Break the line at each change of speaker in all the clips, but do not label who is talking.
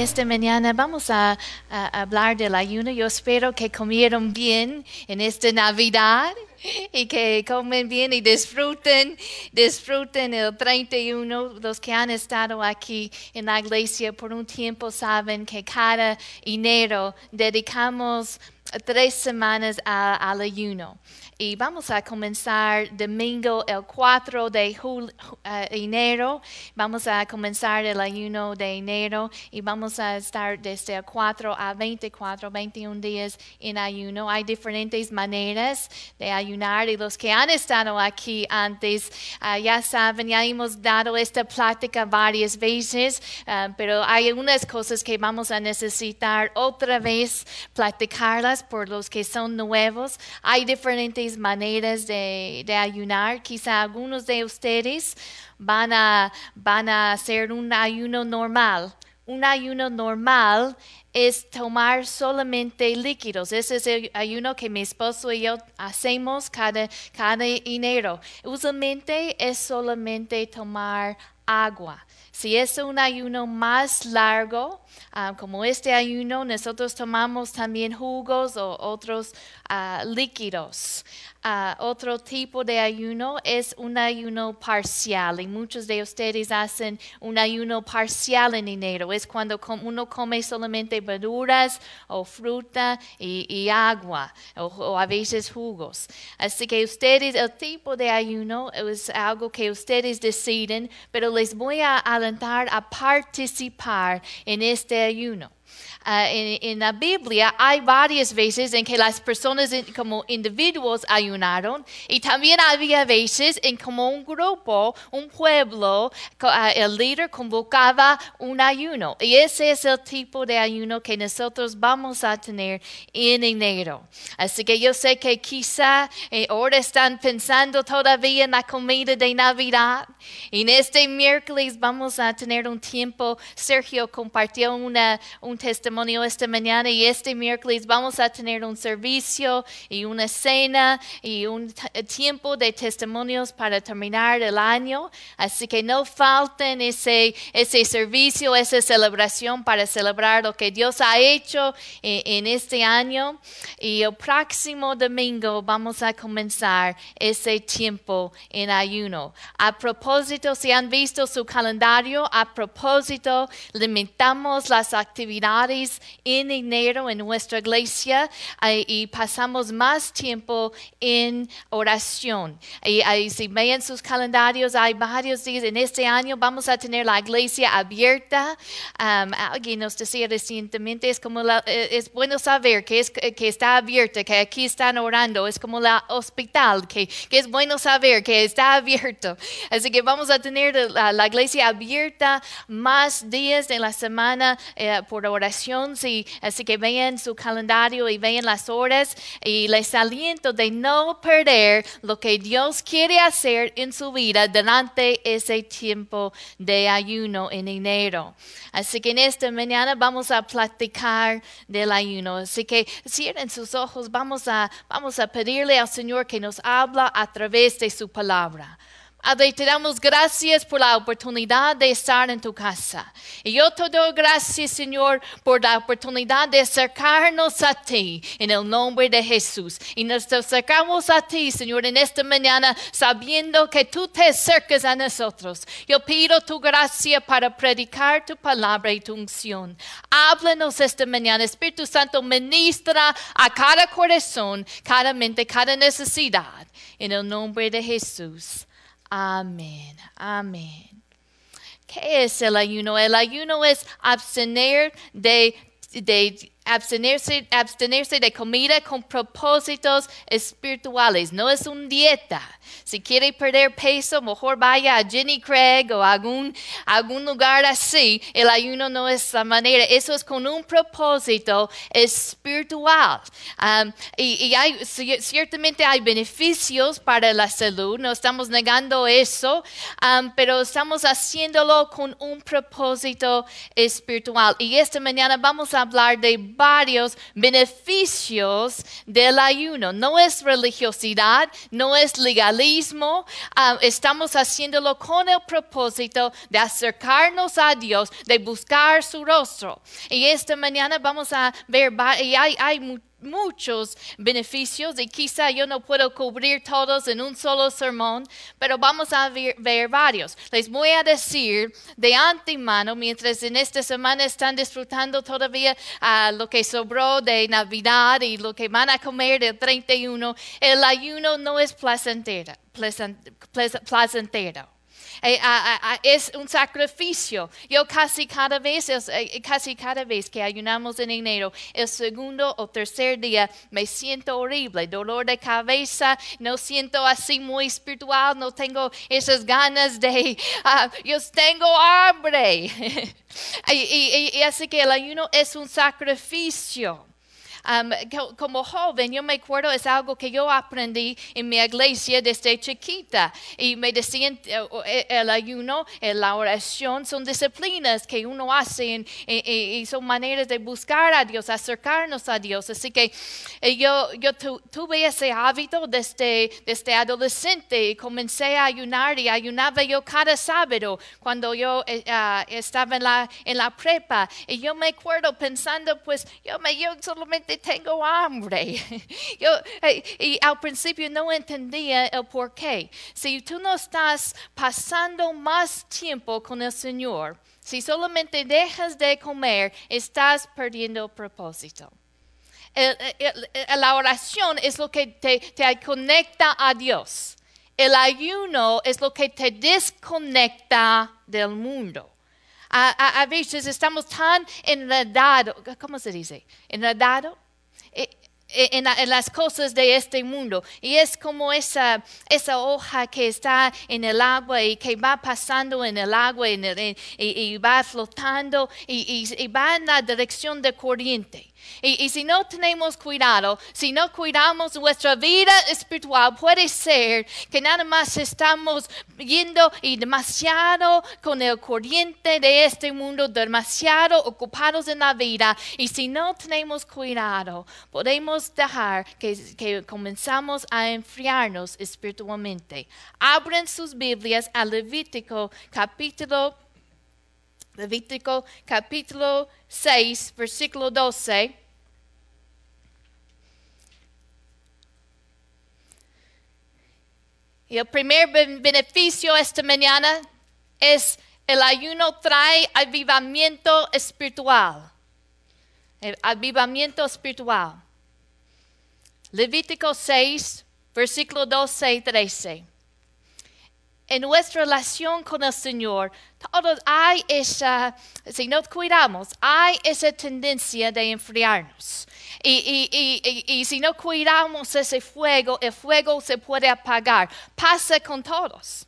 esta mañana vamos a, a hablar del ayuno. Yo espero que comieron bien en esta Navidad y que comen bien y disfruten, disfruten el 31. Los que han estado aquí en la iglesia por un tiempo saben que cada enero dedicamos tres semanas al ayuno. Y vamos a comenzar domingo el 4 de eh, enero. Vamos a comenzar el ayuno de enero y vamos a estar desde el 4 a 24, 21 días en ayuno. Hay diferentes maneras de ayunar y los que han estado aquí antes ah, ya saben, ya hemos dado esta plática varias veces, ah, pero hay unas cosas que vamos a necesitar otra vez platicarlas por los que son nuevos. Hay diferentes maneras de, ayunar. Quizá algunos de ustedes van a, van a hacer un ayuno normal. Un ayuno normal es tomar solamente líquidos. Ese es el ayuno que mi esposo y yo hacemos cada, cada enero. Usualmente es solamente tomar agua. Si es un ayuno más largo, ah, como este ayuno, nosotros tomamos también jugos o otros ah, líquidos otro tipo de ayuno es un ayuno parcial y muchos de ustedes hacen un ayuno parcial en enero. Es cuando uno come solamente verduras o fruta y, agua o, a veces jugos. Así que ustedes, el tipo de ayuno es algo que ustedes deciden, pero les voy a a participar en este ayuno. Ah, en, la Biblia hay varias veces en que las personas como individuos ayunaron y también había veces en como un grupo, un pueblo, ah, el líder convocaba un ayuno. Y ese es el tipo de ayuno que nosotros vamos a tener en enero. Así que yo sé que quizá eh, ahora están pensando todavía en la comida de Navidad. En este miércoles vamos a tener un tiempo. Sergio compartió una, un testimonio esta mañana y este miércoles vamos a tener un servicio y una cena y un tiempo de testimonios para terminar el año. Así que no falten ese, ese servicio, esa celebración para celebrar lo que Dios ha hecho en, en este año. Y el próximo domingo vamos a comenzar ese tiempo en ayuno. A propósito, si han visto su calendario, a propósito, limitamos las actividades en enero en nuestra iglesia y pasamos más tiempo en oración. Y, si ven sus calendarios, hay varios días en este año vamos a tener la iglesia abierta. Um, alguien nos decía recientemente, es como eh, es bueno saber que, es, que está abierta, que aquí están orando, es como la hospital, que, que es bueno saber que está abierto. Así que vamos a tener la, iglesia abierta más días de la semana eh, por oración así que vean su calendario y vean las horas y les aliento de no perder lo que Dios quiere hacer en su vida durante ese tiempo de ayuno en enero. Así que en esta mañana vamos a platicar del ayuno. Así que cierren sus ojos, vamos a, vamos a pedirle al Señor que nos habla a través de su palabra. Te damos gracias por la oportunidad de estar en tu casa. Y yo te doy gracias, Señor, por la oportunidad de acercarnos a ti en el nombre de Jesús. Y nos acercamos a ti, Señor, en esta mañana, sabiendo que tú te acercas a nosotros. Yo pido tu gracia para predicar tu palabra y tu unción. Háblanos esta mañana. Espíritu Santo, ministra a cada corazón, cada mente, cada necesidad. En el nombre de Jesús. Amén, amén. ¿Qué es el ayuno? El ayuno es abstener de, de abstenerse, abstenerse de comida con propósitos espirituales. No es una dieta. Si quiere perder peso, mejor vaya a Jenny Craig o a algún, algún lugar así. El ayuno no es la manera. Eso es con un propósito espiritual. Um, y, ciertamente hay beneficios para la salud. No estamos negando eso. Um, pero estamos haciéndolo con un propósito espiritual. Y esta mañana vamos a hablar de varios beneficios del ayuno. No es religiosidad, no es legalismo. Ah, estamos haciéndolo con el propósito de acercarnos a Dios, de buscar su rostro. Y esta mañana vamos a ver, y hay, hay muchos beneficios y quizá yo no puedo cubrir todos en un solo sermón, pero vamos a ver, varios. Les voy a decir de antemano, mientras en esta semana están disfrutando todavía uh, lo que sobró de Navidad y lo que van a comer del 31, el ayuno no es placentero. placentero. Eh, es un sacrificio. Yo casi cada vez, eh, casi cada vez que ayunamos en enero, el segundo o tercer día me siento horrible, dolor de cabeza, no siento así muy espiritual, no tengo esas ganas de, ah, yo tengo hambre. y así que el ayuno es un sacrificio como joven, yo me acuerdo, es algo que yo aprendí en mi iglesia desde chiquita. Y me decían, eh, eh, el ayuno, eh, la oración, son disciplinas que uno hace y son maneras de buscar a Dios, acercarnos a Dios. Así que yo, yo tuve ese hábito desde, desde adolescente y comencé a ayunar y ayunaba yo cada sábado cuando yo ah, estaba en la, en la prepa. Y yo me acuerdo pensando, pues yo, me, yo solamente tengo hambre. Yo, y al principio no entendía el por qué. Si tú no estás pasando más tiempo con el Señor, si solamente dejas de comer, estás perdiendo el propósito. la oración es lo que te, te conecta a Dios. El ayuno es lo que te desconecta del mundo. A, veces estamos tan enredados, ¿cómo se dice? Enredados eh, eh, en, las cosas de este mundo. Y es como esa, esa hoja que está en el agua y que va pasando en el agua y, va flotando y, va en la dirección de corriente. Y, si no tenemos cuidado, si no cuidamos nuestra vida espiritual, puede ser que nada más estamos yendo y demasiado con el corriente de este mundo, demasiado ocupados en la vida. Y si no tenemos cuidado, podemos dejar que, comenzamos a enfriarnos espiritualmente. Abren sus Biblias a Levítico capítulo Levítico capítulo 6, versículo 12. Y el primer beneficio esta mañana es el ayuno trae avivamiento espiritual. El avivamiento espiritual. Levítico 6, versículo 12 y 13 en nuestra relación con el Señor, todos hay esa, si nos cuidamos, hay esa tendencia de enfriarnos. Y, si no cuidamos ese fuego, el fuego se puede apagar. Pasa con todos.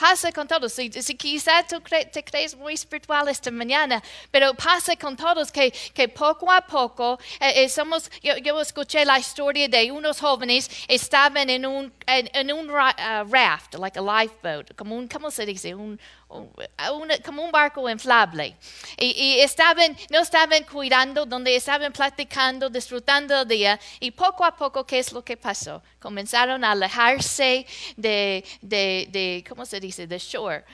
Pasa con todos. Si, quizás tú te crees muy espiritual esta mañana, pero pasa con todos que, poco a poco eh, eh, somos, yo, escuché la historia de unos jóvenes estaban en un, en, un uh, raft, like a lifeboat, como un, ¿cómo se dice? Un, como un barco inflable. Y, estaban, no estaban cuidando, donde estaban platicando, disfrutando el día. Y poco a poco, ¿qué es lo que pasó? Comenzaron a alejarse de, de, de ¿cómo se dice? De shore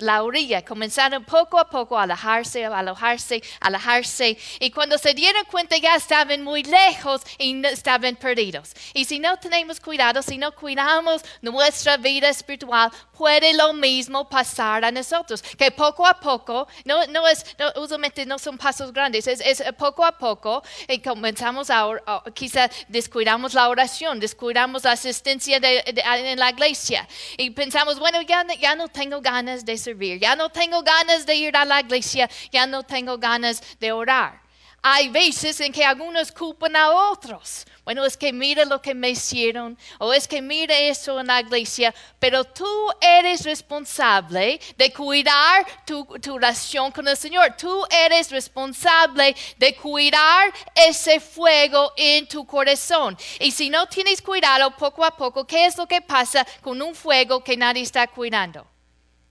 la orilla, comenzaron poco a poco a alejarse, a alejarse, a alejarse. Y cuando se dieron cuenta ya estaban muy lejos y estaban perdidos. Y si no tenemos cuidado, si no cuidamos nuestra vida espiritual, puede lo mismo pasar a nosotros. Que poco a poco, no, no es, usualmente no son pasos grandes, es, poco a poco y comenzamos a, quizá descuidamos la oración, descuidamos la asistencia en la iglesia. Y pensamos, bueno, ya, ya no tengo ganas de ya no tengo ganas de ir a la iglesia, ya no tengo ganas de orar. Hay veces en que algunos culpan a otros. Bueno, es que mira lo que me hicieron, o es que mira eso en la iglesia, pero tú eres responsable de cuidar tu, tu relación con el Señor. Tú eres responsable de cuidar ese fuego en tu corazón. Y si no tienes cuidado poco a poco, ¿qué es lo que pasa con un fuego que nadie está cuidando?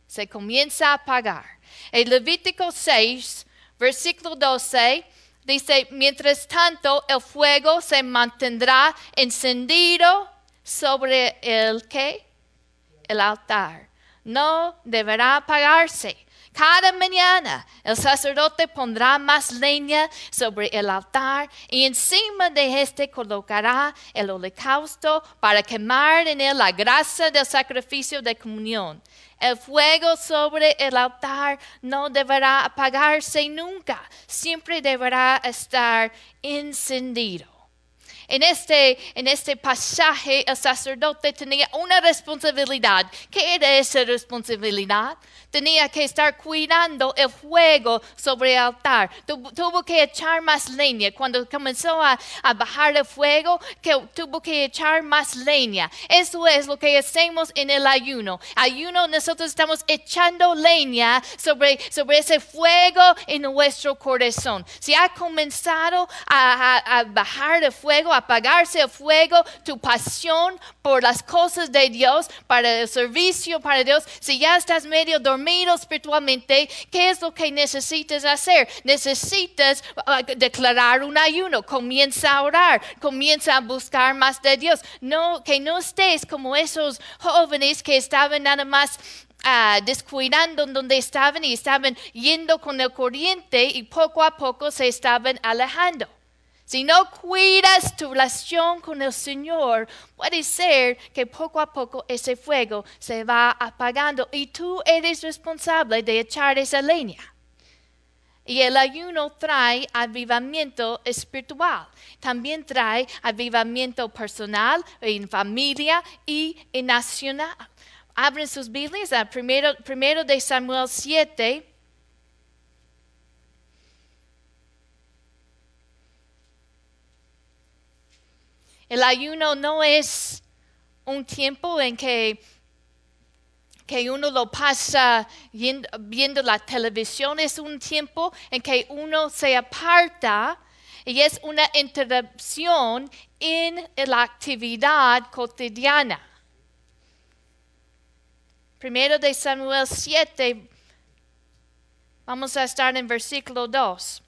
Se comienza a apagar. En Levítico 6, versículo 12, Dice, mientras tanto, el fuego se mantendrá encendido sobre el que el altar. No deberá apagarse. Cada mañana el sacerdote pondrá más leña sobre el altar y encima de este colocará el holocausto para quemar en él la grasa del sacrificio de comunión. El fuego sobre el altar no deberá apagarse nunca, siempre deberá estar encendido. En este, en este pasaje el sacerdote tenía una responsabilidad. ¿Qué era esa responsabilidad? tenía que estar cuidando el fuego sobre el altar. tuvo que echar más leña. Cuando comenzó a, bajar el fuego, que tuvo que echar más leña. Eso es lo que hacemos en el ayuno. Ayuno, nosotros estamos echando leña sobre, sobre ese fuego en nuestro corazón. Si ha comenzado a, a bajar el fuego, a apagarse el fuego, tu pasión por las cosas de Dios, para el servicio para Dios, si ya estás medio dormido, espiritualmente, ¿qué es lo que necesitas hacer? Necesitas uh, declarar un ayuno, comienza a orar, comienza a buscar más de Dios. No, que no estés como esos jóvenes que estaban nada más uh, descuidando donde estaban y estaban yendo con el corriente y poco a poco se estaban alejando. Si no cuidas tu relación con el Señor, puede ser que poco a poco ese fuego se va apagando y tú eres responsable de echar esa leña. Y el ayuno trae avivamiento espiritual. También trae avivamiento personal, en familia y en nacional. Abren sus Biblias primero, primero de Samuel 7, El ayuno no es un tiempo en que, que uno lo pasa viendo, la televisión, es un tiempo en que uno se aparta y es una interrupción en la actividad cotidiana. Primero de Samuel 7, vamos a estar en versículo 2.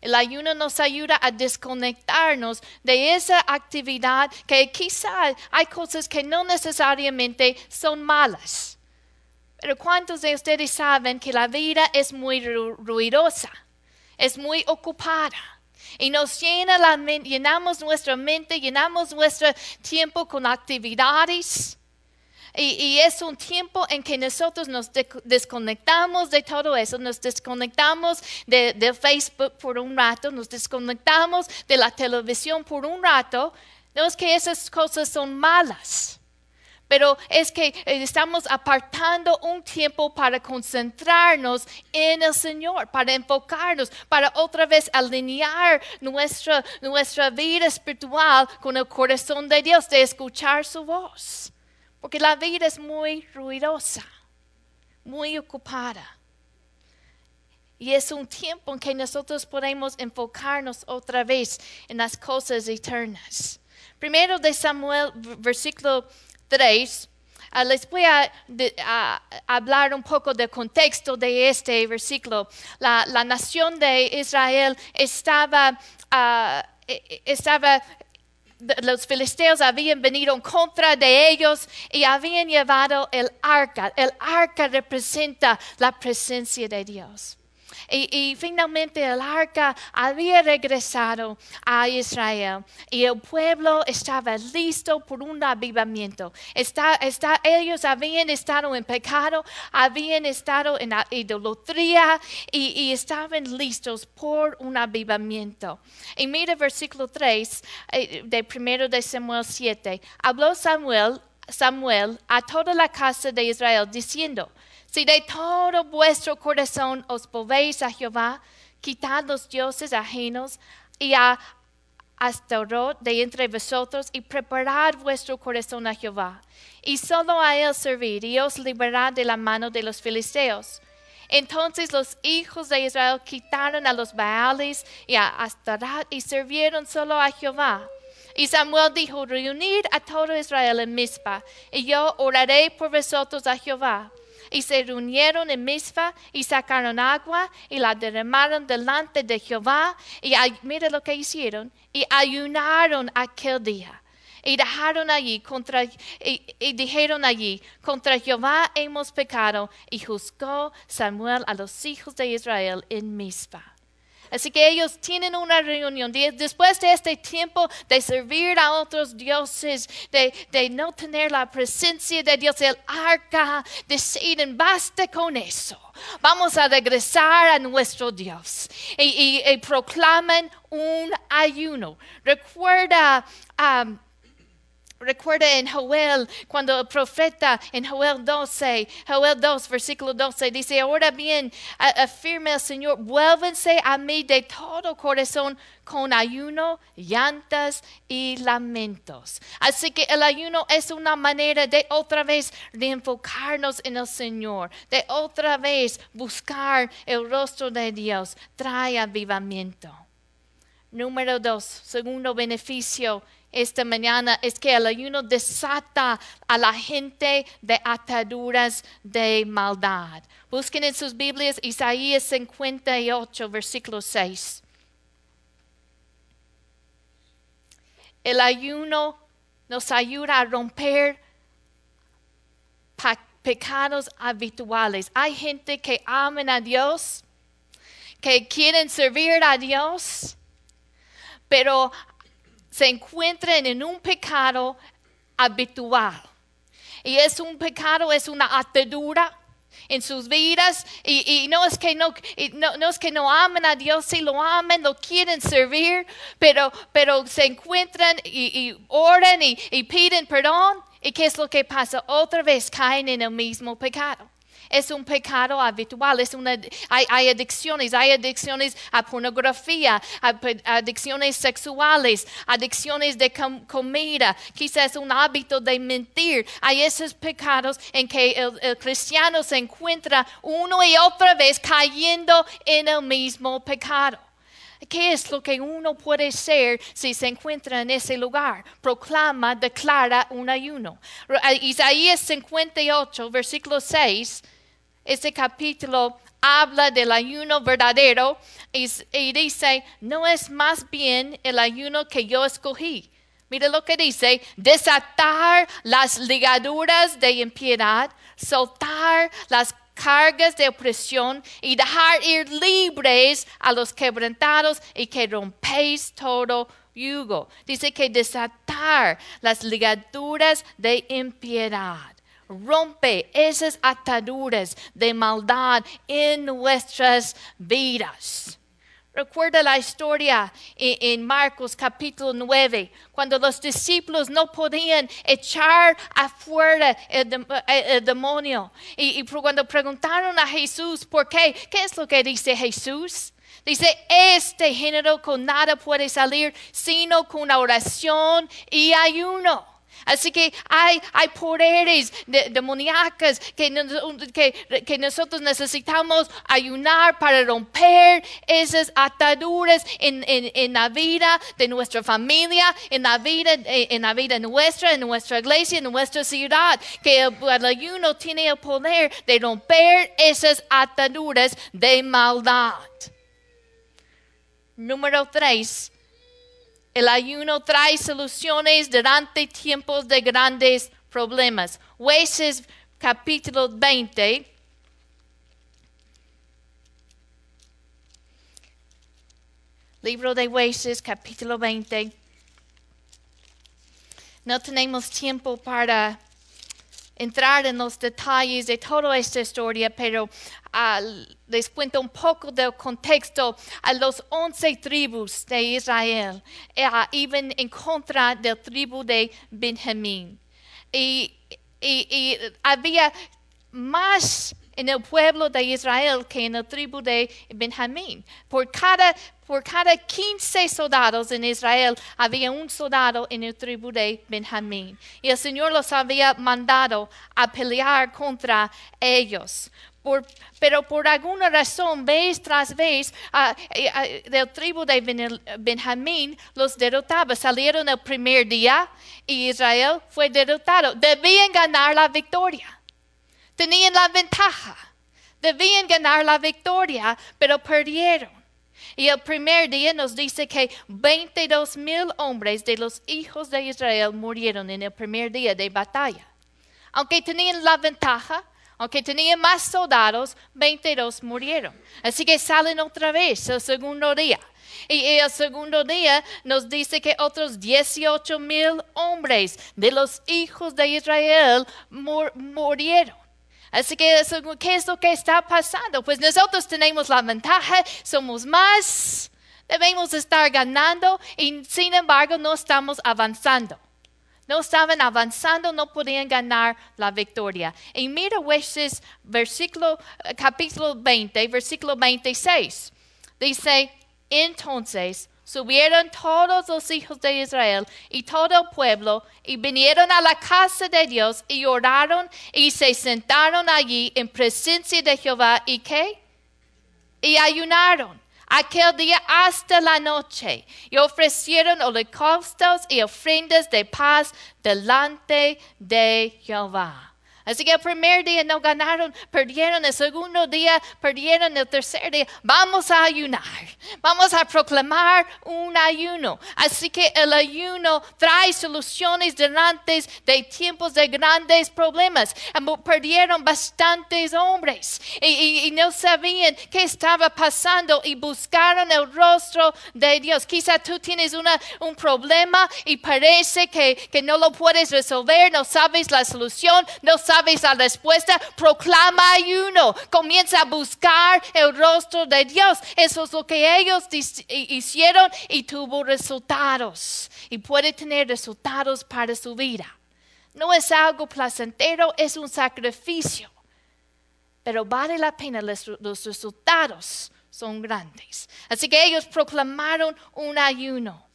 El ayuno nos ayuda a desconectarnos de esa actividad que quizá hay cosas que no necesariamente son malas. Pero ¿cuántos de ustedes saben que la vida es muy ruidosa? Es muy ocupada. Y nos llena la llenamos nuestra mente, llenamos nuestro tiempo con actividades, y, es un tiempo en que nosotros nos desconectamos de todo eso, nos desconectamos de, Facebook por un rato, nos desconectamos de la televisión por un rato. No es que esas cosas son malas pero es que eh, estamos apartando un tiempo para concentrarnos en el Señor, para enfocarnos, para otra vez alinear nuestra, nuestra vida espiritual con el corazón de Dios, de escuchar su voz. Porque la vida es muy ruidosa, muy ocupada. Y es un tiempo en que nosotros podemos enfocarnos otra vez en las cosas eternas. Primero de Samuel, versículo 3. Ah, les voy a, hablar un poco del contexto de este versículo. La, nación de Israel estaba, uh, estaba los filisteos habían venido en contra de ellos y habían llevado el arca. El arca representa la presencia de Dios. Y, finalmente el arca había regresado a Israel y el pueblo estaba listo por un avivamiento. ellos habían estado en pecado, habían estado en la idolatría y, estaban listos por un avivamiento. Y mira versículo 3 eh, de primero de Samuel 7. Habló Samuel, Samuel a toda la casa de Israel diciendo, si de todo vuestro corazón os volvéis a Jehová, quitad los dioses ajenos y a Astaroth de entre vosotros y preparad vuestro corazón a Jehová. Y solo a él servir y os liberad de la mano de los filisteos. Entonces los hijos de Israel quitaron a los Baales y a Astaroth y sirvieron solo a Jehová. Y Samuel dijo, reunid a todo Israel en Mizpa, y yo oraré por vosotros a Jehová. Y se reunieron en Mispa y sacaron agua y la derramaron delante de Jehová. Y mire lo que hicieron. Y ayunaron aquel día. Y, dijeron allí, contra Jehová hemos pecado. Y juzgó Samuel a los hijos de Israel en Mispa. Así que ellos tienen una reunión. Después de este tiempo de servir a otros dioses, de, no tener la presencia de Dios, el arca, deciden, basta con eso. Vamos a regresar a nuestro Dios. Y, proclaman un ayuno. Recuerda. Recuerda en Joel, cuando el profeta en Joel 12, Joel 2, versículo 12, dice, ahora bien, afirma el Señor, vuélvense a mí de todo corazón con ayuno, llantas y lamentos. Así que el ayuno es una manera de otra vez de enfocarnos en el Señor, de otra vez buscar el rostro de Dios, trae avivamiento. Número dos, segundo beneficio esta mañana es que el ayuno desata a la gente de ataduras de maldad. Busquen en sus Biblias Isaías 58, versículo 6. El ayuno nos ayuda a romper pecados habituales. Hay gente que aman a Dios, que quieren servir a Dios, pero se encuentran en un pecado habitual. Y es un pecado, es una atadura en sus vidas y, no, es que no, no, es que no amen a Dios, si lo aman, lo quieren servir, pero, pero se encuentran y, y oran y, piden perdón. ¿Y qué es lo que pasa? Otra vez caen en el mismo pecado. Es un pecado habitual, hay, adicciones, hay adicciones a pornografía, adicciones sexuales, adicciones de comida, quizás un hábito de mentir. Hay esos pecados en que el, cristiano se encuentra uno y otra vez cayendo en el mismo pecado. ¿Qué es lo que uno puede ser si se encuentra en ese lugar? Proclama, declara un ayuno. Isaías 58, versículo 6 este capítulo habla del ayuno verdadero y, dice, no es más bien el ayuno que yo escogí. Mira lo que dice, desatar las ligaduras de impiedad, soltar las cargas de opresión y dejar ir libres a los quebrantados y que rompéis todo yugo. Dice que desatar las ligaduras de impiedad rompe esas ataduras de maldad en nuestras vidas. Recuerda la historia en, Marcos capítulo 9, cuando los discípulos no podían echar afuera el, demonio. Y, y, cuando preguntaron a Jesús por qué, ¿qué es lo que dice Jesús? Dice, este género con nada puede salir sino con oración y ayuno. Así que hay, hay poderes demoníacos que, que, nosotros necesitamos ayunar para romper esas ataduras en, en, la vida de nuestra familia, en la vida, en la vida nuestra, en nuestra iglesia, en nuestra ciudad. Que el, el ayuno tiene el poder de romper esas ataduras de maldad. Número tres el ayuno trae soluciones durante tiempos de grandes problemas. Jueces capítulo 20. Libro de Jueces capítulo 20. No tenemos tiempo para entrar en los detalles de toda esta historia, pero ah, les cuento un poco del contexto. A los once tribus de Israel eh, iban en contra del tribu de Benjamín. y había más en el pueblo de Israel que en el tribu de Benjamín. Por cada, por cada 15 soldados en Israel había un soldado en el tribu de Benjamín. Y el Señor los había mandado a pelear contra ellos. pero por alguna razón, vez tras vez, del tribu de Benjamín los derrotaba. Salieron el primer día y Israel fue derrotado. Debían ganar la victoria tenían la ventaja, debían ganar la victoria, pero perdieron. Y el primer día nos dice que 22 mil hombres de los hijos de Israel murieron en el primer día de batalla. Aunque tenían la ventaja, aunque tenían más soldados, 22 murieron. Así que salen otra vez el segundo día. Y el segundo día nos dice que otros 18 mil hombres de los hijos de Israel murieron. Así que, ¿qué es lo que está pasando? Pues nosotros tenemos la ventaja, somos más, debemos estar ganando y sin embargo no estamos avanzando. No estaban avanzando, no podían ganar la victoria. Y mira jueces, versículo, capítulo 20, versículo 26. Dice, entonces subieron todos los hijos de Israel y todo el pueblo y vinieron a la casa de Dios y oraron y se sentaron allí en presencia de Jehová y qué? Y ayunaron aquel día hasta la noche y ofrecieron holocaustos y ofrendas de paz delante de Jehová. Así que el primer día no ganaron, perdieron, el segundo día perdieron, el tercer día vamos a ayunar, vamos a proclamar un ayuno. Así que el ayuno trae soluciones delante de tiempos de grandes problemas. Perdieron bastantes hombres y, no sabían qué estaba pasando y buscaron el rostro de Dios. Quizá tú tienes una, un problema y parece que, que no lo puedes resolver, no sabes la solución, no sabes sabes la respuesta, proclama ayuno, comienza a buscar el rostro de Dios. Eso es lo que ellos hicieron y tuvo resultados. Y puede tener resultados para su vida. No es algo placentero, es un sacrificio. Pero vale la pena, los resultados son grandes. Así que ellos proclamaron un ayuno.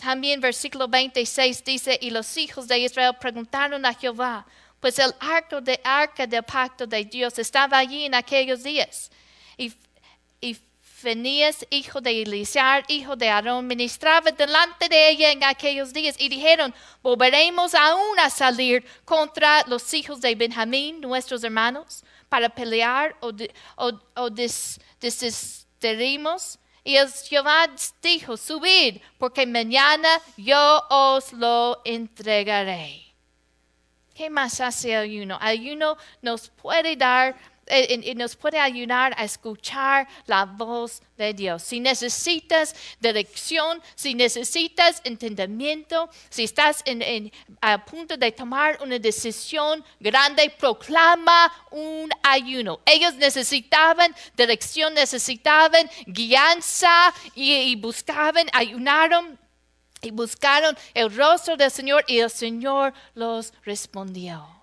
También versículo 26 dice, y los hijos de Israel preguntaron a Jehová, pues el arco de arca del pacto de Dios estaba allí en aquellos días. Y, y Fenías, hijo de Elizar, hijo de Aarón, ministraba delante de ella en aquellos días y dijeron, volveremos aún a salir contra los hijos de Benjamín, nuestros hermanos, para pelear o, o, o desistiremos y el Jehová dijo, subid, porque mañana yo os lo entregaré. ¿Qué más hace el ayuno? Ayuno nos puede dar y nos puede ayudar a escuchar la voz de Dios. Si necesitas dirección, si necesitas entendimiento, si estás en, a punto de tomar una decisión grande, proclama un ayuno. Ellos necesitaban dirección, necesitaban guianza y, y buscaban, ayunaron y buscaron el rostro del Señor y el Señor los respondió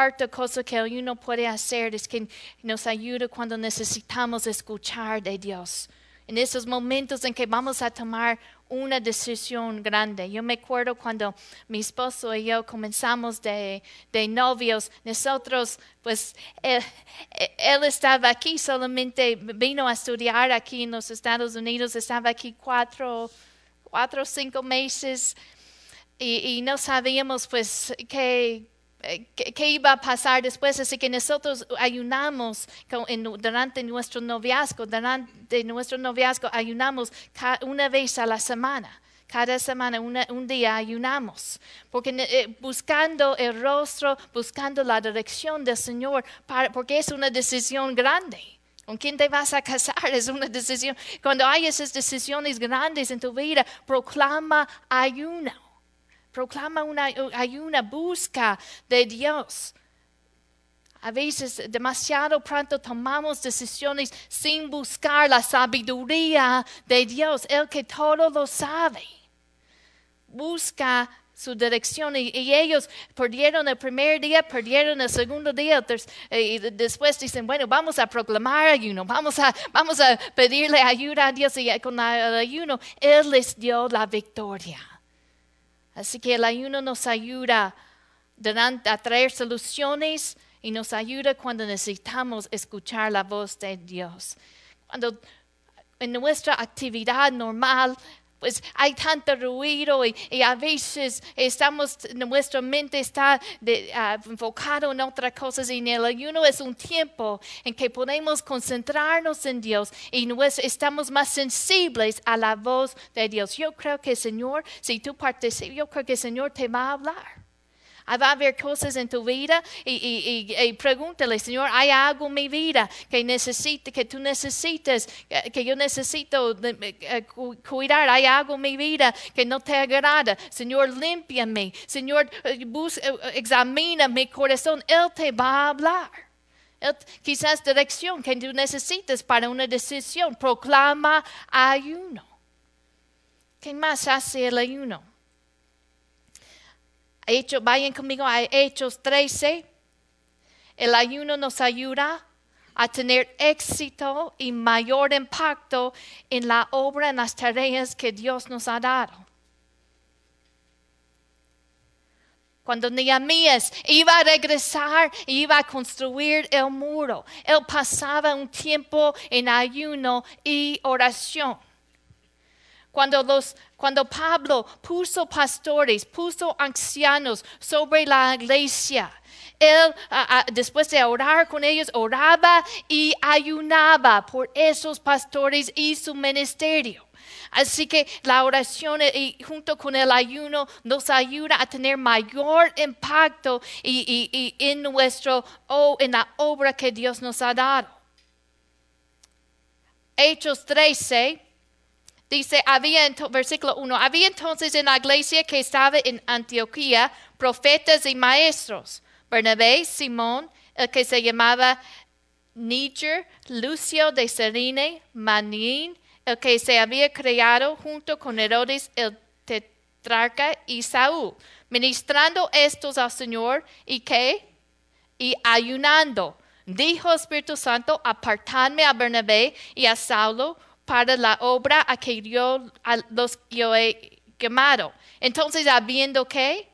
harta cosa que uno puede hacer es que nos ayuda cuando necesitamos escuchar de Dios. En esos momentos en que vamos a tomar una decisión grande. Yo me acuerdo cuando mi esposo y yo comenzamos de, de novios, nosotros, pues, él, él, estaba aquí, solamente vino a estudiar aquí en los Estados Unidos, estaba aquí cuatro, cuatro cinco meses y, y no sabíamos, pues, qué eh, ¿Qué, iba a pasar después? Así que nosotros ayunamos durante nuestro noviazgo, durante nuestro noviazgo ayunamos una vez a la semana. Cada semana, un día ayunamos, porque eh, buscando el rostro, buscando la dirección del Señor, porque es una decisión grande. ¿Con quién te vas a casar? Es una decisión. Cuando hay esas decisiones grandes en tu vida, proclama ayuno Proclama una, hay una busca de Dios. A veces demasiado pronto tomamos decisiones sin buscar la sabiduría de Dios, el que todo lo sabe. Busca su dirección y, ellos perdieron el primer día, perdieron el segundo día y después dicen, bueno, vamos a proclamar ayuno, vamos a, vamos a pedirle ayuda a Dios y con el ayuno Él les dio la victoria. Así que el ayuno nos ayuda a traer soluciones y nos ayuda cuando necesitamos escuchar la voz de Dios. Cuando en nuestra actividad normal pues hay tanto ruido y, a veces estamos, nuestra mente está de, uh, enfocado en otras cosas y en el ayuno es un tiempo en que podemos concentrarnos en Dios y estamos más sensibles a la voz de Dios. Yo creo que Señor, si tú participas, yo creo que Señor te va a hablar. Va a haber cosas en tu vida y, pregúntale, Señor, ¿hay algo en mi vida que necesite, que tú necesites, que yo necesito eh, cuidar? ¿Hay algo en mi vida que no te agrada? Señor, límpiame. Señor, eh, busca, eh, examina mi corazón. Él te va a hablar. quizás dirección que tú necesites para una decisión. Proclama ayuno. ¿Qué más hace el ayuno? Hecho, vayan conmigo a Hechos 13. El ayuno nos ayuda a tener éxito y mayor impacto en la obra, en las tareas que Dios nos ha dado. Cuando Nehemías iba a regresar, iba a construir el muro, él pasaba un tiempo en ayuno y oración. Cuando, los, cuando Pablo puso pastores, puso ancianos sobre la iglesia, él, después de orar con ellos, oraba y ayunaba por esos pastores y su ministerio. Así que la oración y junto con el ayuno nos ayuda a tener mayor impacto y, en nuestro o en la obra que Dios nos ha dado. Hechos 13 Dice, había, versículo 1, había entonces en la iglesia que estaba en Antioquía profetas y maestros, Bernabé, Simón, el que se llamaba Níger, Lucio de Serine, Manín, el que se había criado junto con Herodes el tetrarca y Saúl, ministrando estos al Señor y que, y ayunando. Dijo Espíritu Santo, apartadme a Bernabé y a Saulo para la obra a que yo los yo he quemado. Entonces, habiendo que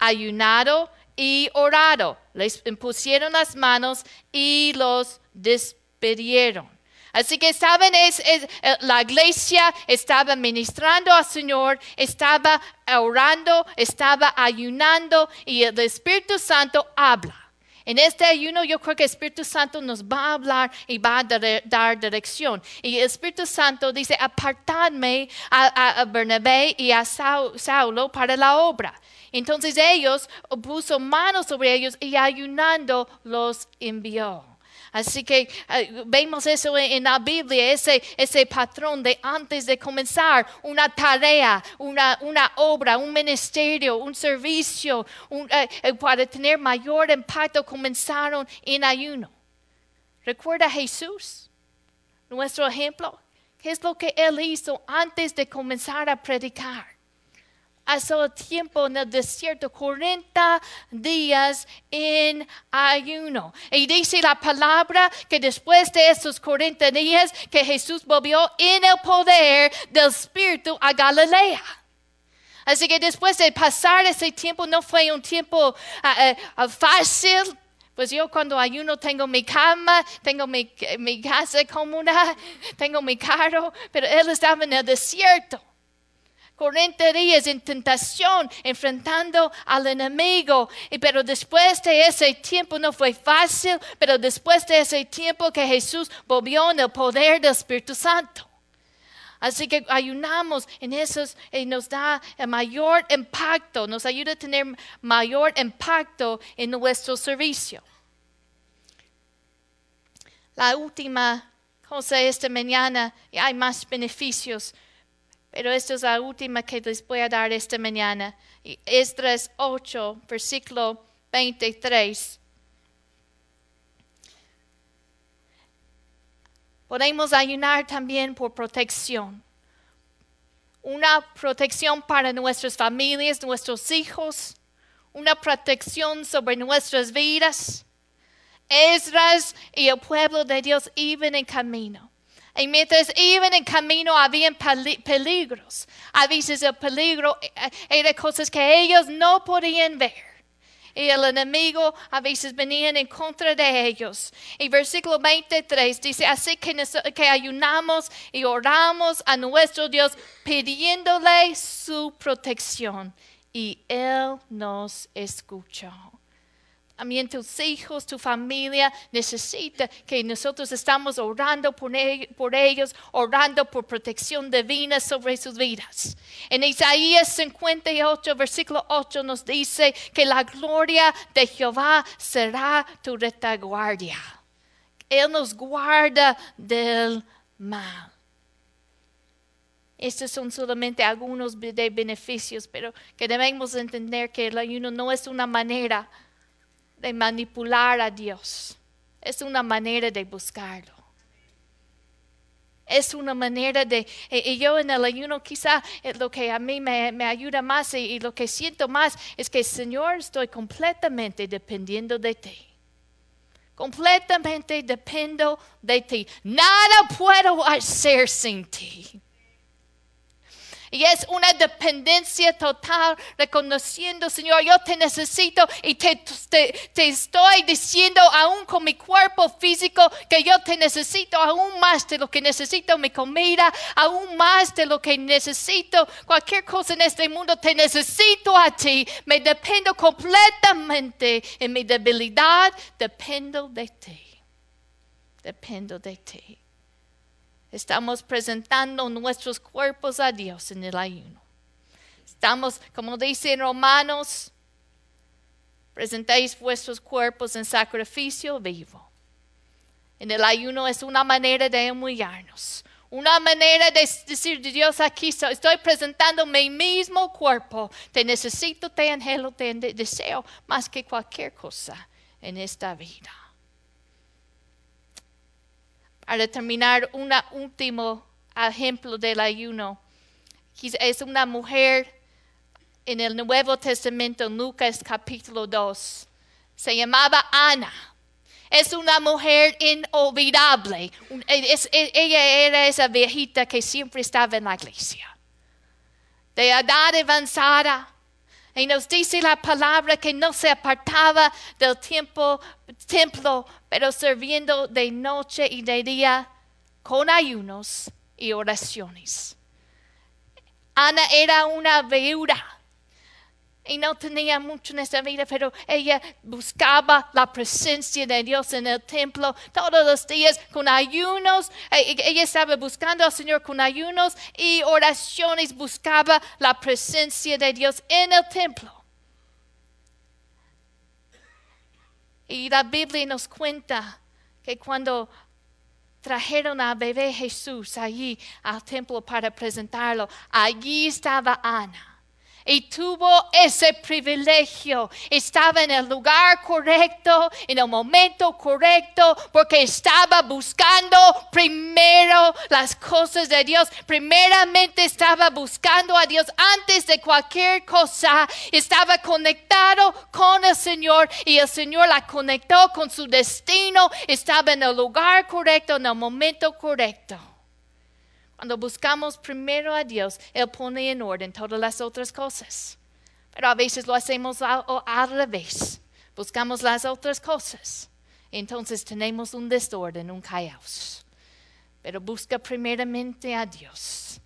ayunado y orado, les impusieron las manos y los despidieron. Así que saben, es, eh, la iglesia estaba ministrando al Señor, estaba orando, estaba ayunando y el Espíritu Santo habla. En este ayuno yo creo que el Espíritu Santo nos va a hablar y va a dar, dirección. Y el Espíritu Santo dice, apartadme a, a Bernabé y a Saulo para la obra. Entonces ellos puso manos sobre ellos y ayunando los envió. Así que eh, vemos eso en, la Biblia, ese, ese patrón de antes de comenzar una tarea, una, una obra, un ministerio, un servicio, eh, eh, para tener mayor impacto, comenzaron en ayuno. ¿Recuerda Jesús? Nuestro ejemplo. ¿Qué es lo que él hizo antes de comenzar a predicar? Hace tiempo en el desierto, 40 días en ayuno. Y dice la palabra que después de esos 40 días que Jesús volvió en el poder del Espíritu a Galilea. Así que después de pasar ese tiempo no fue un tiempo ah, eh, ah, fácil. Pues yo cuando ayuno tengo mi cama, tengo mi, mi casa comuna, tengo mi carro, pero él estaba en el desierto. 40 días en tentación, enfrentando al enemigo. Pero después de ese tiempo no fue fácil, pero después de ese tiempo que Jesús volvió en el poder del Espíritu Santo. Así que ayunamos en esos y nos da mayor impacto, nos ayuda a tener mayor impacto en nuestro servicio. La última cosa esta mañana, y hay más beneficios pero esta es la última que les voy a dar esta mañana. Esdras 8, versículo 23. Podemos ayunar también por protección. Una protección para nuestras familias, nuestros hijos. Una protección sobre nuestras vidas. Esdras y el pueblo de Dios iban en camino. Y mientras iban en camino habían peligros. A veces el peligro eh, era cosas que ellos no podían ver. y el enemigo a veces venía en contra de ellos. Y versículo 23 dice, así que, que ayunamos y oramos a nuestro Dios pidiéndole su protección. Y Él nos escuchó. Tus hijos, tu familia necesita que nosotros estamos orando por, ellos, orando por protección divina sobre sus vidas. En Isaías 58, versículo 8 nos dice que la gloria de Jehová será tu retaguardia. Él nos guarda del mal. Estos son solamente algunos de beneficios, pero que debemos entender que el ayuno no es una manera de manipular a Dios. Es una manera de buscarlo. Es una manera de, y yo en el ayuno quizá eh, lo que a mí me, ayuda más y, y, lo que siento más es que Señor estoy completamente dependiendo de ti. Completamente dependo de ti. Nada puedo hacer sin ti. Y es una dependencia total, reconociendo, Señor, yo te necesito y te, te, estoy diciendo aún con mi cuerpo físico que yo te necesito aún más de lo que necesito mi comida, aún más de lo que necesito cualquier cosa en este mundo, te necesito a ti. Me dependo completamente en mi debilidad, dependo de ti. Dependo de ti. Estamos presentando nuestros cuerpos a Dios en el ayuno. Estamos, como dice en Romanos, presentéis vuestros cuerpos en sacrificio vivo. En el ayuno es una manera de humillarnos, una manera de decir, Dios, aquí estoy presentando mi mismo cuerpo. Te necesito, te angelo, te deseo más que cualquier cosa en esta vida. Para terminar, un último ejemplo del ayuno. Es una mujer en el Nuevo Testamento, Lucas capítulo 2. Se llamaba Ana. Es una mujer inolvidable. ella era esa viejita que siempre estaba en la iglesia. De edad avanzada, y nos dice la palabra que no se apartaba del tiempo, templo, pero sirviendo de noche y de día con ayunos y oraciones. Ana era una viuda y no tenía mucho en esta vida, pero ella buscaba la presencia de Dios en el templo todos los días con ayunos. Eh, ella estaba buscando al Señor con ayunos y oraciones, buscaba la presencia de Dios en el templo. Y la Biblia nos cuenta que cuando trajeron a bebé Jesús allí al templo para presentarlo, allí estaba Ana y tuvo ese privilegio. Estaba en el lugar correcto, en el momento correcto, porque estaba buscando primero las cosas de Dios. Primeramente estaba buscando a Dios antes de cualquier cosa. Estaba conectado con el Señor y el Señor la conectó con su destino. Estaba en el lugar correcto, en el momento correcto. Cuando buscamos primero a Dios, Él pone en orden todas las otras cosas. Pero a veces lo hacemos al, revés. Buscamos las otras cosas. Entonces tenemos un desorden, un caos. Pero busca primeramente a Dios.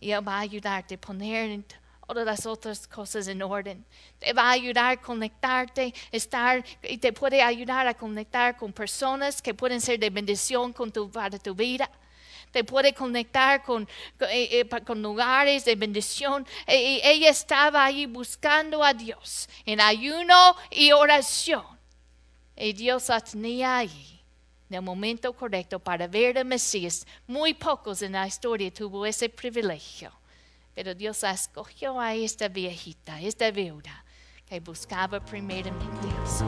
Y Él va a ayudarte a poner todas las otras cosas en orden. Te va a ayudar a conectarte, estar, y te puede ayudar a conectar con personas que pueden ser de bendición para tu vida te puede conectar con, eh, eh, lugares de bendición. E, ella estaba ahí buscando a Dios en ayuno y oración. Y Dios la tenía ahí en el momento correcto para ver a Mesías. Muy pocos en la historia tuvo ese privilegio. Pero Dios escogió a esta viejita, esta viuda, que buscaba primeramente Dios.